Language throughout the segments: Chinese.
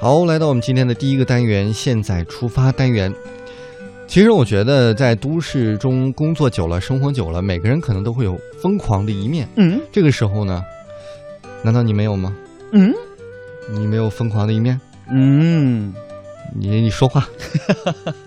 好，来到我们今天的第一个单元，现在出发单元。其实我觉得，在都市中工作久了、生活久了，每个人可能都会有疯狂的一面。嗯这个时候呢，难道你没有吗？嗯你没有疯狂的一面？嗯，你你说话。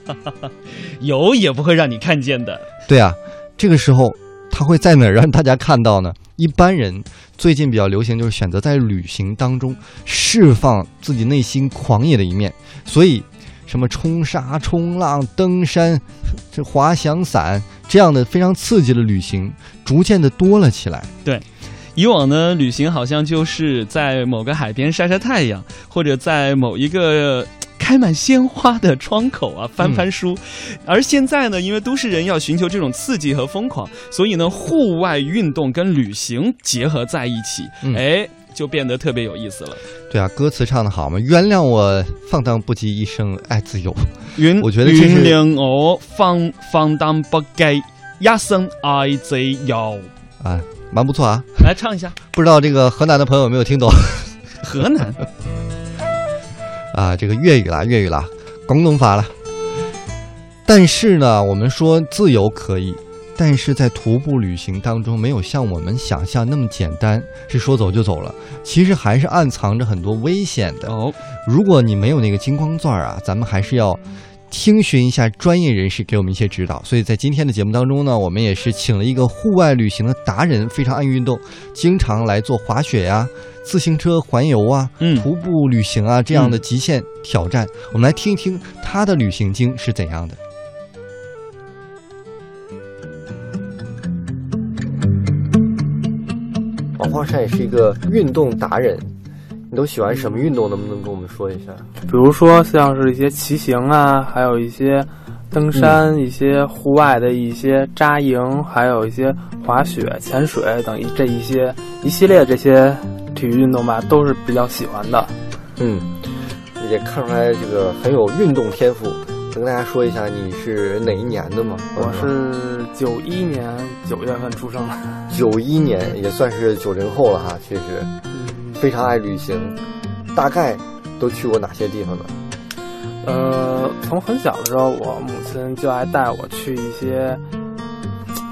有也不会让你看见的。对啊，这个时候他会在哪儿让大家看到呢？一般人最近比较流行就是选择在旅行当中释放自己内心狂野的一面，所以什么冲沙、冲浪、登山、这滑翔伞这样的非常刺激的旅行，逐渐的多了起来。对以往呢，旅行好像就是在某个海边晒晒太阳，或者在某一个。开满鲜花的窗口啊，翻翻书。而现在呢，因为都市人要寻求这种刺激和疯狂，所以呢，户外运动跟旅行结合在一起，嗯哎，就变得特别有意思了。对啊，歌词唱的好嘛，原谅我放荡不羁一生爱自由。原我觉得原谅我放放荡不羁一生爱自由。啊，蛮不错啊。来唱一下不知道这个河南的朋友有没有听懂？河南。啊，这个粤语啦，粤语啦，广东话啦。但是呢，我们说自由可以，但是在徒步旅行当中，没有像我们想象那么简单，是说走就走了。其实还是暗藏着很多危险的。哦，如果你没有那个金光钻啊，咱们还是要听询一下专业人士给我们一些指导。所以在今天的节目当中呢，我们也是请了一个户外旅行的达人，非常爱运动，经常来做滑雪呀、自行车环游啊、嗯徒步旅行啊这样的极限挑战。我们来听一听他的旅行经是怎样的。王晃山也是一个运动达人，你都喜欢什么运动？能不能跟我们说一下？比如说像是一些骑行啊，还有一些登山、一些户外的一些扎营，还有一些滑雪、潜水等一这一些一系列这些体育运动吧，都是比较喜欢的。嗯，也看出来这个很有运动天赋。能跟大家说一下你是哪一年的吗？我是九一年九月份出生的，九一年，也算是九零后了哈。其实非常爱旅行，大概都去过哪些地方呢？呃，从很小的时候，我母亲就爱带我去一些，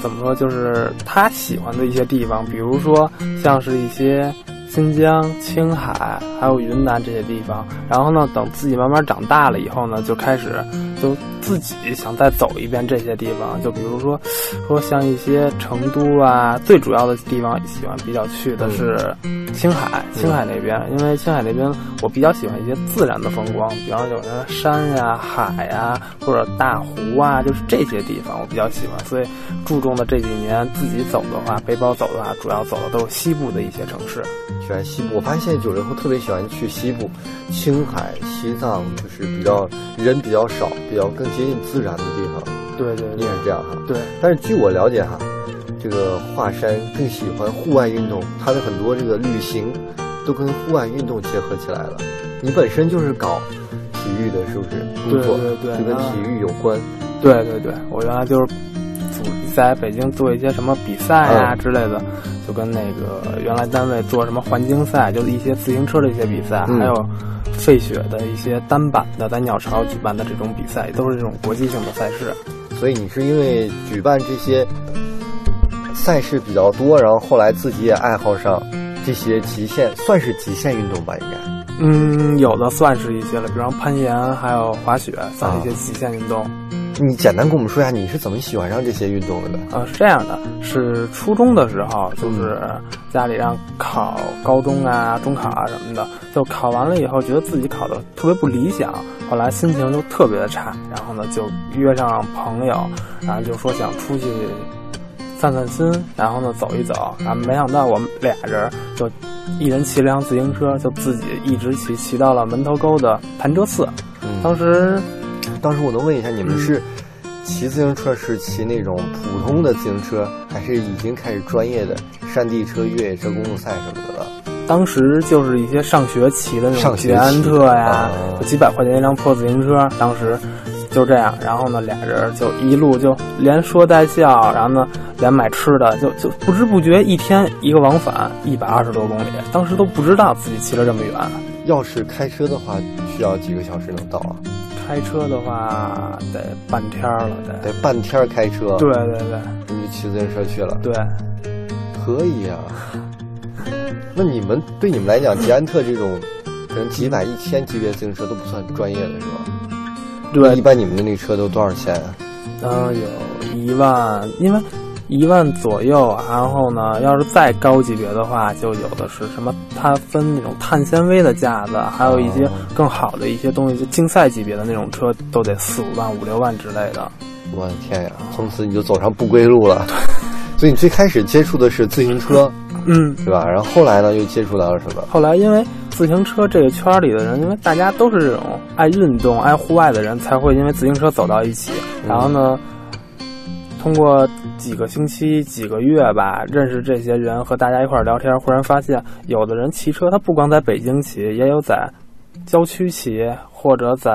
怎么说，就是她喜欢的一些地方，比如说像是一些新疆、青海，还有云南这些地方。然后呢，等自己慢慢长大了以后呢，就开始就自己想再走一遍这些地方。就比如说，说像一些成都啊，最主要的地方喜欢比较去的是青海，青海那边，因为青海那边我比较喜欢一些自然的风光，比方说有的山呀、海呀，或者大湖啊，就是这些地方我比较喜欢，所以注重的这几年自己走的话，背包走的话，主要走的都是西部的一些城市。喜欢西部，我发现九零后特别喜欢去西部，青海、西藏，就是比较人比较少，比较更接近自然的地方。对对对你也是这样哈？对，但是据我了解哈，这个华山更喜欢户外运动，它的很多这个旅行都跟户外运动结合起来了。你本身就是搞体育的，是不是？工作对对对就跟体育有关。对对对，我原来就是组在北京做一些什么比赛啊嗯之类的，就跟那个原来单位做什么环境赛，就是一些自行车的一些比赛，嗯还有费雪的一些单板的在鸟巢举办的这种比赛，都是这种国际性的赛事。所以你是因为举办这些赛事比较多，然后后来自己也爱好上这些极限，算是极限运动吧，应该。嗯，有的算是一些了，比方攀岩，还有滑雪，算是一些极限运动。你简单跟我们说一下，你是怎么喜欢上这些运动的呢？呃，是这样的，是初中的时候，就是家里让考高中啊、中考啊什么的，就考完了以后，觉得自己考的特别不理想，后来心情就特别的差，然后呢就约上朋友，然后就说想出去散散心，然后呢走一走，然后没想到我们俩人就一人骑了辆自行车，就自己一直骑骑到了门头沟的潭柘寺，嗯当时。当时我能问一下，你们是骑自行车是骑那种普通的自行车，还是已经开始专业的山地车、越野车、公路赛什么的了？当时就是一些上学骑的那种捷安特呀，几百块钱一辆破自行车，当时就这样，然后呢，俩人就一路就连说带笑，然后呢，连买吃的，就就不知不觉一天一个往返一百二十多公里，当时都不知道自己骑了这么远。要是开车的话，需要几个小时能到啊？开车的话得半天了，得得半天开车。对对对，你就骑自行车去了。对，可以啊。那你们对你们来讲，捷安特这种可能几百、一千级别自行车都不算专业的是吧？对，一般你们的那车都多少钱啊？嗯，有一万，因为一万左右。然后呢，要是再高级别的话，就有的是什么？它分那种碳纤维的架子，还有一些更好的一些东西，就竞赛级别的那种车，都得四五万、五六万之类的。我的天呀！从此你就走上不归路了。所以你最开始接触的是自行车，嗯，对吧？然后后来呢，又接触到了什么？后来因为自行车这个圈里的人，因为大家都是这种爱运动、爱户外的人，才会因为自行车走到一起。然后呢，通过几个星期、几个月吧，认识这些人，和大家一块聊天，忽然发现，有的人骑车，他不光在北京骑，也有在郊区骑，或者在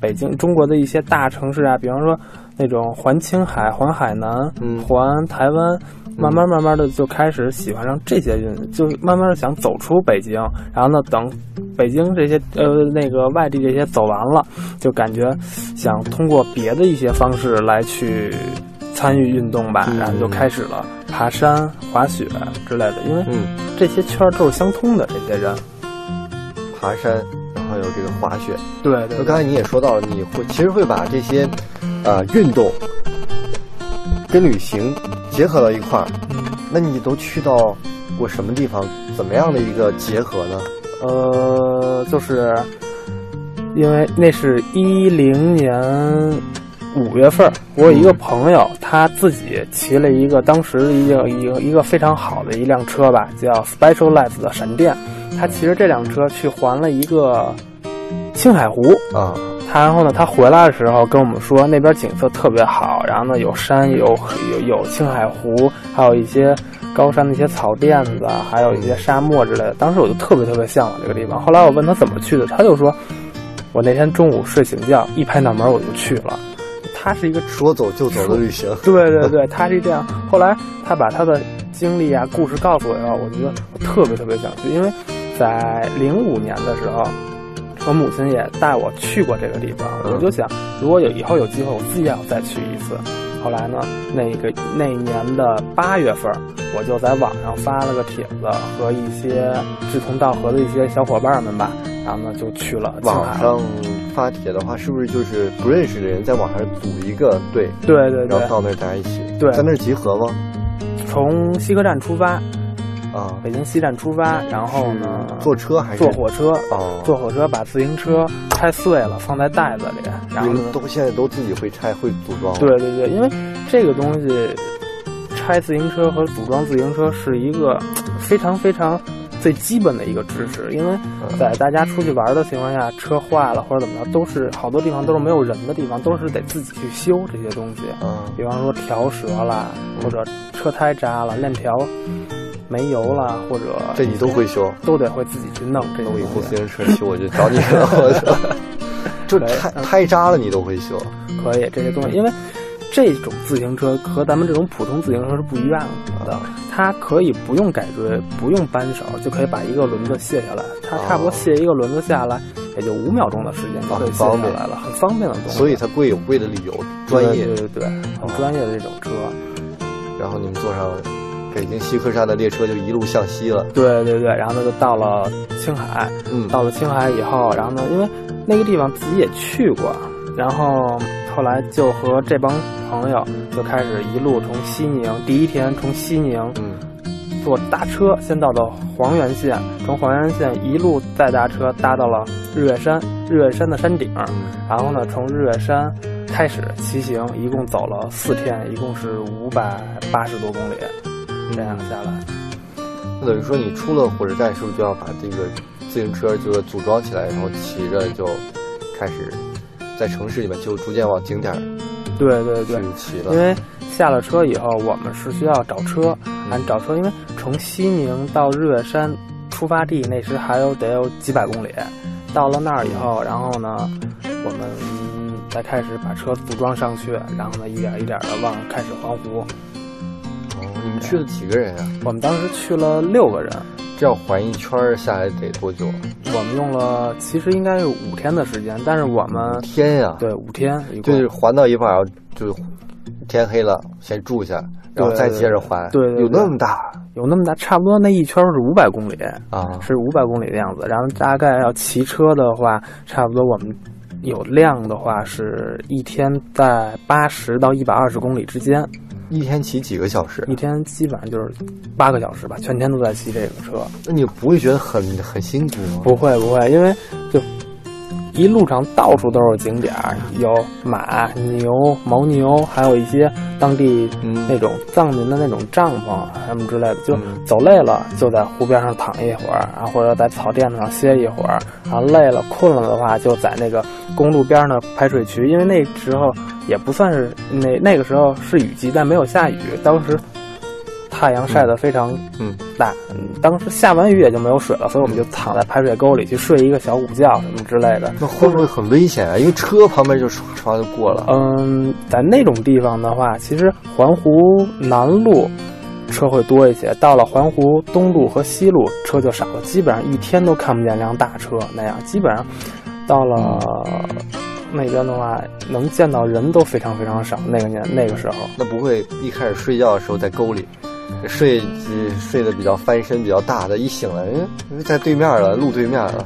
北京、中国的一些大城市啊，比方说那种环青海、环海南、嗯环台湾。慢慢慢慢的就开始喜欢上这些运，就慢慢的想走出北京，然后呢，等北京这些呃那个外地这些走完了，就感觉想通过别的一些方式来去参与运动吧，嗯然后就开始了爬山、滑雪之类的，因为嗯，这些圈儿都是相通的，这些人。爬山，然后有这个滑雪。对对那刚才你也说到了，你会其实会把这些，呃，运动跟旅行结合到一块儿。嗯那你都去到过什么地方？怎么样的一个结合呢？呃，就是因为那是一零年五月份儿，我有一个朋友，他自己骑了一个当时一个一个一个非常好的一辆车吧，叫 Specialized 的闪电。他骑着这辆车去环了一个青海湖。啊，他然后呢，他回来的时候跟我们说，那边景色特别好，然后呢有山有有有青海湖，还有一些高山的一些草甸子，还有一些沙漠之类的。当时我就特别特别向往这个地方。后来我问他怎么去的，他就说，我那天中午睡醒觉，一拍脑门我就去了。他是一个说走就走的旅行。对对对，他是这样。后来他把他的经历啊、故事告诉我以后，我觉得我特别特别想去，因为在零五年的时候，我母亲也带我去过这个地方，嗯我就想，如果有以后有机会，我自己也要再去一次。后来呢，那个那一年的八月份，我就在网上发了个帖子，和一些志同道合的一些小伙伴们吧，然后呢就去了。网上发帖的话，是不是就是不认识的人在网上组一个队，对对对然后，到那儿大家一起？对在那儿集合吗？从西客站出发，啊，北京西站出发，然后呢坐车还是坐火车，哦，坐火车把自行车拆碎了放在袋子里，然后呢，都现在都自己会拆会组装。对对对，因为这个东西拆自行车和组装自行车是一个非常非常最基本的一个知识，因为嗯在大家出去玩的情况下，车坏了或者怎么着，都是好多地方都是没有人的地方，都是得自己去修这些东西。嗯，比方说条折啦，或者车胎扎了、链条没油了，或者这你都会修。都得会自己去弄这那我以些东西。后自行车修我就找你了！就对胎胎扎了你都会修。可以这些东西，因为这种自行车和咱们这种普通自行车是不一样的，它可以不用改锥，不用扳手就可以把一个轮子卸下来，它差不多卸一个轮子下来，也就五秒钟的时间就可以卸下来了，很方便的东西。所以它贵有贵的理由，专业。对对对，很专业的这种车。然后你们坐上北京西客站的列车，就一路向西了。对对对，然后呢就到了青海，嗯，到了青海以后，然后呢，因为那个地方自己也去过，然后后来就和这帮朋友就开始一路从西宁，第一天从西宁嗯。坐搭车先到了黄原县，从黄原县一路再搭车搭到了日月山，日月山的山顶，嗯。然后呢从日月山开始骑行，一共走了四天，一共是五百八十多公里，这样下来。那等于说你出了火车站，是不是就要把这个自行车就是组装起来，然后骑着就开始在城市里面就逐渐往景点儿对对对去，骑了？因为下了车以后，我们是需要找车，俺找车，因为从西宁到日月山出发地那时还有得有几百公里，到了那儿以后，然后呢，我们再开始把车组装上去，然后呢一点一点的往开始环湖。哦，你们去了几个人啊？我们当时去了六个人，这要环一圈儿下来得多久？我们用了其实应该是五天的时间，但是我们天呀！对五天就是环到一半儿，就天黑了，先住下，然后再接着环。对对对有那么大有那么大，差不多那一圈是五百公里，啊？是五百公里的样子。然后大概要骑车的话，差不多我们有量的话是一天在八十到一百二十公里之间，一天骑几个小时？一天基本上就是八个小时吧，全天都在骑这个车。那你不会觉得很很辛苦吗？不会不会，因为就一路上到处都是景点儿，有马、牛、牦牛，还有一些当地嗯那种藏民的那种帐篷啊什么之类的。就嗯走累了，就在湖边上躺一会儿，然后或者在草垫子上歇一会儿，然后累了困了的话，就在那个公路边上的排水渠，因为那时候也不算是那那个时候是雨季，但没有下雨，当时。太阳晒得非常嗯大，嗯当时下完雨也就没有水了，所以我们就躺在排水沟里去睡一个小午觉什么之类的。那会不会很危险啊？因为车旁边就唰唰就过了。嗯，在那种地方的话，其实环湖南路车会多一些，到了环湖东路和西路车就少了，基本上一天都看不见辆大车那样。基本上到了那边的话，能见到人都非常非常少。那个年那个时候，那不会一开始睡觉的时候在沟里睡，呃睡得比较翻身比较大的，一醒来，因为，在对面了，路对面了，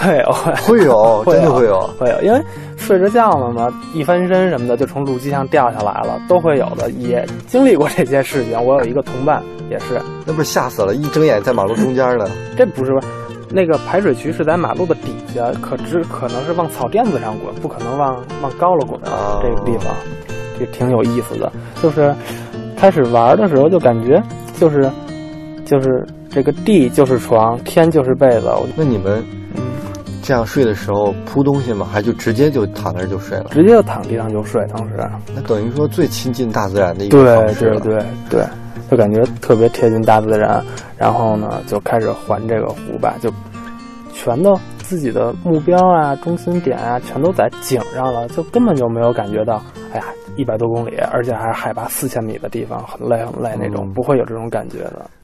会有会会有，真的会有。会有，因为睡着觉了嘛，一翻身什么的就从路基上掉下来了，都会有的，也经历过这些事情。我有一个同伴也是，那不是吓死了，一睁眼在马路中间呢。这不是那个排水渠是在马路的底下，可只可能是往草垫子上滚，不可能往往高了滚。啊这个地方也挺有意思的，就是开始玩的时候就感觉就是就是这个地就是床，天就是被子，那你们嗯这样睡的时候铺东西吗？还就直接就躺那儿就睡了？直接就躺地上就睡，当时。那等于说最亲近大自然的一个对方式了。对对对，就感觉特别贴近大自然，然后呢就开始环这个湖吧，就全都自己的目标啊、中心点啊，全都在景上了，就根本就没有感觉到，哎呀，一百多公里，而且还是海拔四千米的地方，很累很累那种，嗯不会有这种感觉的。